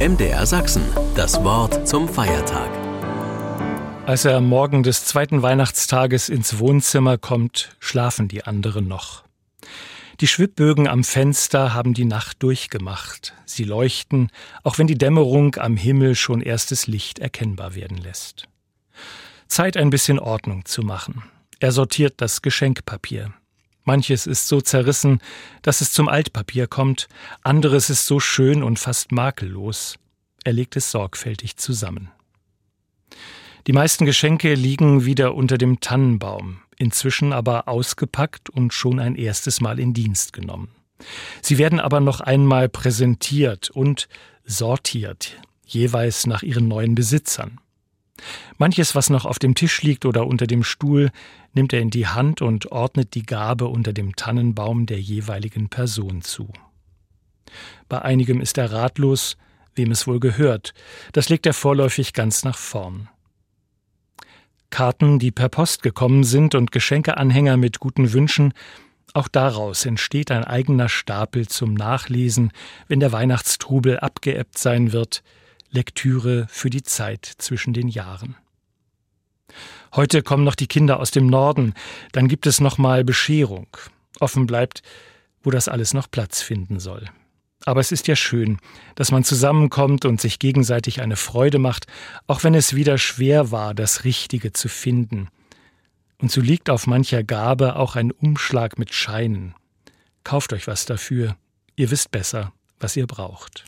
MDR Sachsen, das Wort zum Feiertag. Als er am Morgen des zweiten Weihnachtstages ins Wohnzimmer kommt, schlafen die anderen noch. Die Schwibbögen am Fenster haben die Nacht durchgemacht. Sie leuchten, auch wenn die Dämmerung am Himmel schon erstes Licht erkennbar werden lässt. Zeit, ein bisschen Ordnung zu machen. Er sortiert das Geschenkpapier. Manches ist so zerrissen, dass es zum Altpapier kommt, anderes ist so schön und fast makellos. Er legt es sorgfältig zusammen. Die meisten Geschenke liegen wieder unter dem Tannenbaum, inzwischen aber ausgepackt und schon ein erstes Mal in Dienst genommen. Sie werden aber noch einmal präsentiert und sortiert, jeweils nach ihren neuen Besitzern. Manches, was noch auf dem Tisch liegt oder unter dem Stuhl, nimmt er in die Hand und ordnet die Gabe unter dem Tannenbaum der jeweiligen Person zu. Bei einigem ist er ratlos, wem es wohl gehört. Das legt er vorläufig ganz nach vorn. Karten, die per Post gekommen sind und Geschenkeanhänger mit guten Wünschen, auch daraus entsteht ein eigener Stapel zum Nachlesen, wenn der Weihnachtstrubel abgeebbt sein wird, Lektüre für die Zeit zwischen den Jahren. Heute kommen noch die Kinder aus dem Norden, dann gibt es noch mal Bescherung. Offen bleibt, wo das alles noch Platz finden soll. Aber es ist ja schön, dass man zusammenkommt und sich gegenseitig eine Freude macht, auch wenn es wieder schwer war, das Richtige zu finden. Und so liegt auf mancher Gabe auch ein Umschlag mit Scheinen. Kauft euch was dafür, ihr wisst besser, was ihr braucht.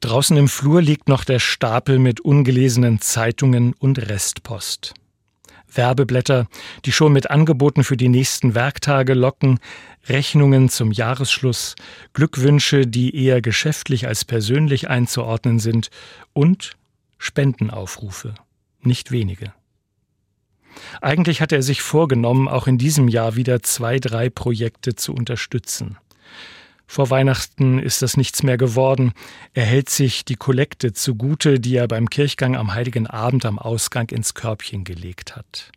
Draußen im Flur liegt noch der Stapel mit ungelesenen Zeitungen und Restpost. Werbeblätter, die schon mit Angeboten für die nächsten Werktage locken, Rechnungen zum Jahresschluss, Glückwünsche, die eher geschäftlich als persönlich einzuordnen sind und Spendenaufrufe, nicht wenige. Eigentlich hatte er sich vorgenommen, auch in diesem Jahr wieder zwei, drei Projekte zu unterstützen. Vor Weihnachten ist das nichts mehr geworden. Er hält sich die Kollekte zugute, die er beim Kirchgang am heiligen Abend am Ausgang ins Körbchen gelegt hat.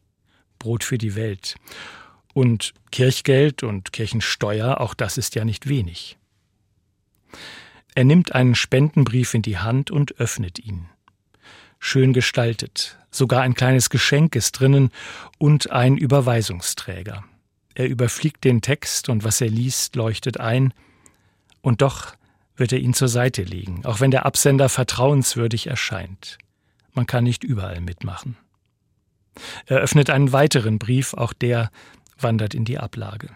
Brot für die Welt. Und Kirchgeld und Kirchensteuer, auch das ist ja nicht wenig. Er nimmt einen Spendenbrief in die Hand und öffnet ihn. Schön gestaltet, sogar ein kleines Geschenk ist drinnen und ein Überweisungsträger. Er überfliegt den Text und was er liest, leuchtet ein, und doch wird er ihn zur Seite legen, auch wenn der Absender vertrauenswürdig erscheint. Man kann nicht überall mitmachen. Er öffnet einen weiteren Brief, auch der wandert in die Ablage.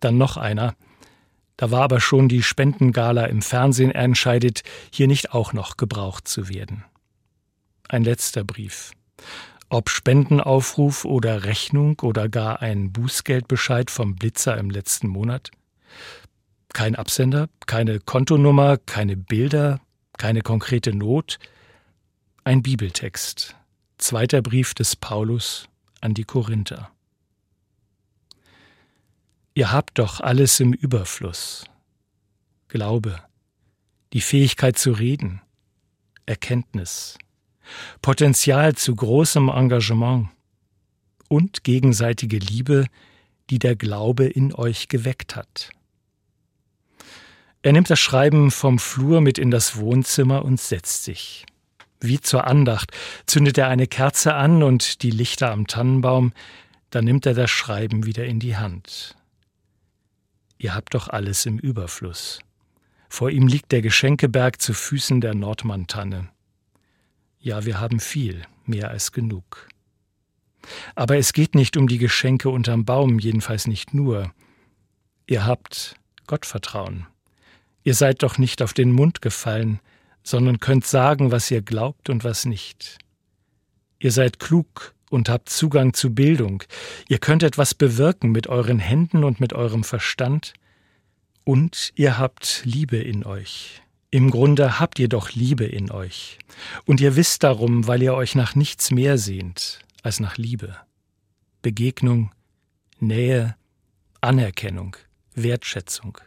Dann noch einer. Da war aber schon die Spendengala im Fernsehen, er entscheidet, hier nicht auch noch gebraucht zu werden. Ein letzter Brief. Ob Spendenaufruf oder Rechnung oder gar ein Bußgeldbescheid vom Blitzer im letzten Monat? Kein Absender, keine Kontonummer, keine Bilder, keine konkrete Not. Ein Bibeltext. Zweiter Brief des Paulus an die Korinther. Ihr habt doch alles im Überfluss. Glaube, die Fähigkeit zu reden, Erkenntnis, Potenzial zu großem Engagement und gegenseitige Liebe, die der Glaube in euch geweckt hat. Er nimmt das Schreiben vom Flur mit in das Wohnzimmer und setzt sich. Wie zur Andacht zündet er eine Kerze an und die Lichter am Tannenbaum, dann nimmt er das Schreiben wieder in die Hand. Ihr habt doch alles im Überfluss. Vor ihm liegt der Geschenkeberg zu Füßen der Nordmann-Tanne. Ja, wir haben viel, mehr als genug. Aber es geht nicht um die Geschenke unterm Baum, jedenfalls nicht nur. Ihr habt Gottvertrauen. Ihr seid doch nicht auf den Mund gefallen, sondern könnt sagen, was ihr glaubt und was nicht. Ihr seid klug und habt Zugang zu Bildung. Ihr könnt etwas bewirken mit euren Händen und mit eurem Verstand. Und ihr habt Liebe in euch. Im Grunde habt ihr doch Liebe in euch. Und ihr wisst darum, weil ihr euch nach nichts mehr sehnt als nach Liebe. Begegnung, Nähe, Anerkennung, Wertschätzung.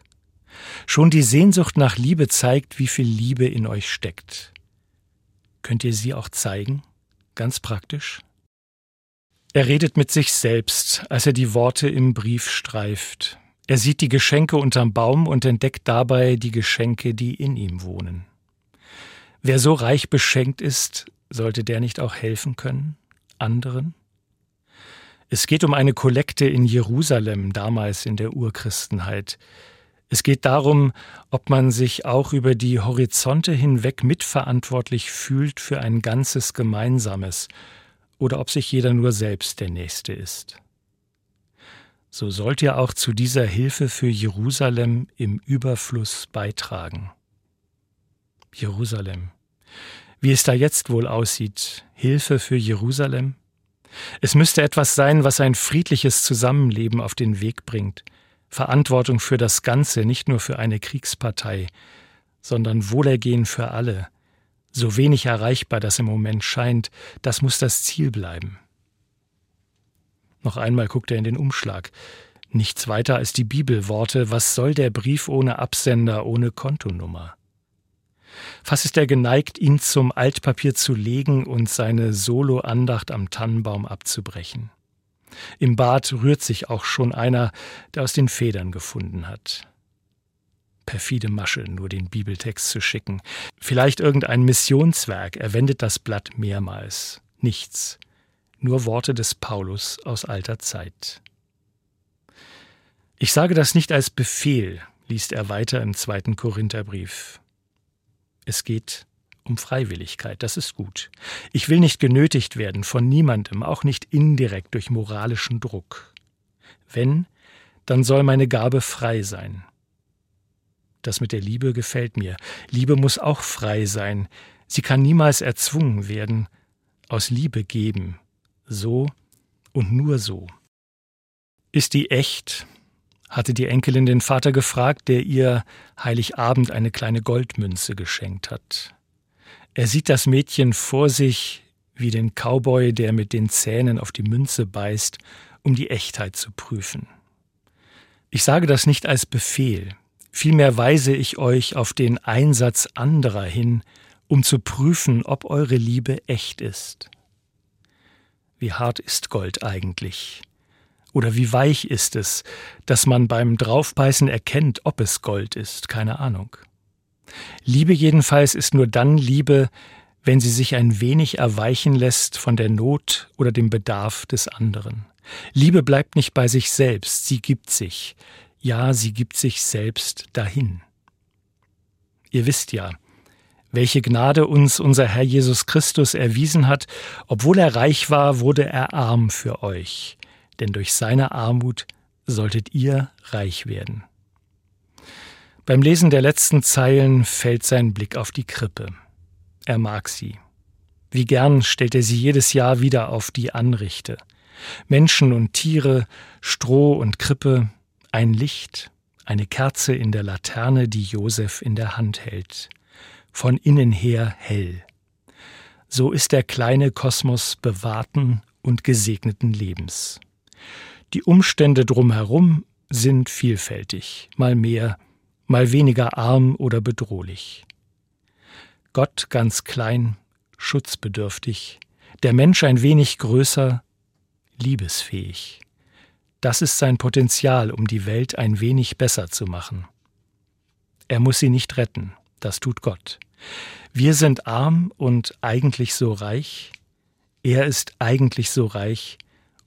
Schon die Sehnsucht nach Liebe zeigt, wie viel Liebe in euch steckt. Könnt ihr sie auch zeigen? Ganz praktisch? Er redet mit sich selbst, als er die Worte im Brief streift. Er sieht die Geschenke unterm Baum und entdeckt dabei die Geschenke, die in ihm wohnen. Wer so reich beschenkt ist, sollte der nicht auch helfen können? Anderen? Es geht um eine Kollekte in Jerusalem, damals in der Urchristenheit. Es geht darum, ob man sich auch über die Horizonte hinweg mitverantwortlich fühlt für ein ganzes Gemeinsames oder ob sich jeder nur selbst der Nächste ist. So sollt ihr auch zu dieser Hilfe für Jerusalem im Überfluss beitragen. Jerusalem. Wie es da jetzt wohl aussieht, Hilfe für Jerusalem? Es müsste etwas sein, was ein friedliches Zusammenleben auf den Weg bringt, Verantwortung für das Ganze, nicht nur für eine Kriegspartei, sondern Wohlergehen für alle. So wenig erreichbar das im Moment scheint, das muss das Ziel bleiben. Noch einmal guckt er in den Umschlag. Nichts weiter als die Bibelworte, was soll der Brief ohne Absender, ohne Kontonummer? Fast ist er geneigt, ihn zum Altpapier zu legen und seine Solo-Andacht am Tannenbaum abzubrechen. Im Bad rührt sich auch schon einer, der aus den Federn gefunden hat. Perfide Masche, nur den Bibeltext zu schicken. Vielleicht irgendein Missionswerk, er wendet das Blatt mehrmals. Nichts. Nur Worte des Paulus aus alter Zeit. Ich sage das nicht als Befehl, liest er weiter im zweiten Korintherbrief. Es geht um Freiwilligkeit, das ist gut. Ich will nicht genötigt werden von niemandem, auch nicht indirekt durch moralischen Druck. Wenn, dann soll meine Gabe frei sein. Das mit der Liebe gefällt mir. Liebe muss auch frei sein. Sie kann niemals erzwungen werden. Aus Liebe geben. So und nur so. Ist die echt, hatte die Enkelin den Vater gefragt, der ihr Heiligabend eine kleine Goldmünze geschenkt hat. Er sieht das Mädchen vor sich wie den Cowboy, der mit den Zähnen auf die Münze beißt, um die Echtheit zu prüfen. Ich sage das nicht als Befehl, vielmehr weise ich euch auf den Einsatz anderer hin, um zu prüfen, ob eure Liebe echt ist. Wie hart ist Gold eigentlich? Oder wie weich ist es, dass man beim Draufbeißen erkennt, ob es Gold ist? Keine Ahnung. Liebe jedenfalls ist nur dann Liebe, wenn sie sich ein wenig erweichen lässt von der Not oder dem Bedarf des anderen. Liebe bleibt nicht bei sich selbst, sie gibt sich. Ja, sie gibt sich selbst dahin. Ihr wisst ja, welche Gnade uns unser Herr Jesus Christus erwiesen hat, obwohl er reich war, wurde er arm für euch, denn durch seine Armut solltet ihr reich werden. Beim Lesen der letzten Zeilen fällt sein Blick auf die Krippe. Er mag sie. Wie gern stellt er sie jedes Jahr wieder auf die Anrichte. Menschen und Tiere, Stroh und Krippe, ein Licht, eine Kerze in der Laterne, die Josef in der Hand hält. Von innen her hell. So ist der kleine Kosmos bewahrten und gesegneten Lebens. Die Umstände drumherum sind vielfältig, mal mehr, mal weniger arm oder bedrohlich. Gott ganz klein, schutzbedürftig, der Mensch ein wenig größer, liebesfähig. Das ist sein Potenzial, um die Welt ein wenig besser zu machen. Er muss sie nicht retten, das tut Gott. Wir sind arm und eigentlich so reich, er ist eigentlich so reich,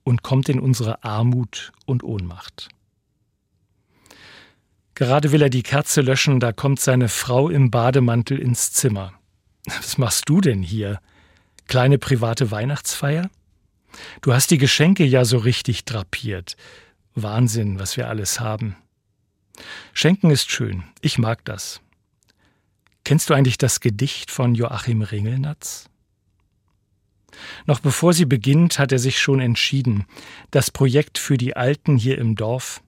und kommt in unsere Armut und Ohnmacht. Gerade will er die Kerze löschen, da kommt seine Frau im Bademantel ins Zimmer. Was machst du denn hier? Kleine private Weihnachtsfeier? Du hast die Geschenke ja so richtig drapiert. Wahnsinn, was wir alles haben. Schenken ist schön, ich mag das. Kennst du eigentlich das Gedicht von Joachim Ringelnatz? Noch bevor sie beginnt, hat er sich schon entschieden. Das Projekt für die Alten hier im Dorf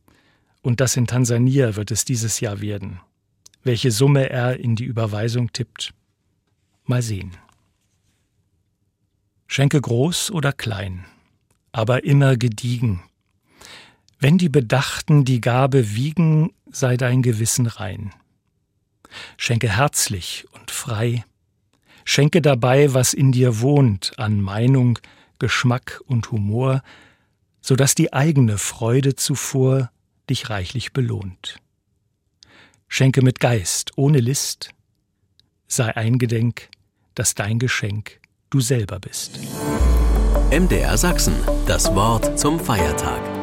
und das in Tansania wird es dieses Jahr werden. Welche Summe er in die Überweisung tippt, mal sehen. Schenke groß oder klein, aber immer gediegen. Wenn die Bedachten die Gabe wiegen, sei dein Gewissen rein. Schenke herzlich und frei, Schenke dabei, was in dir wohnt, an Meinung, Geschmack und Humor, so dass die eigene Freude zuvor dich reichlich belohnt. Schenke mit Geist, ohne List, sei eingedenk, dass dein Geschenk du selber bist. MDR Sachsen, das Wort zum Feiertag.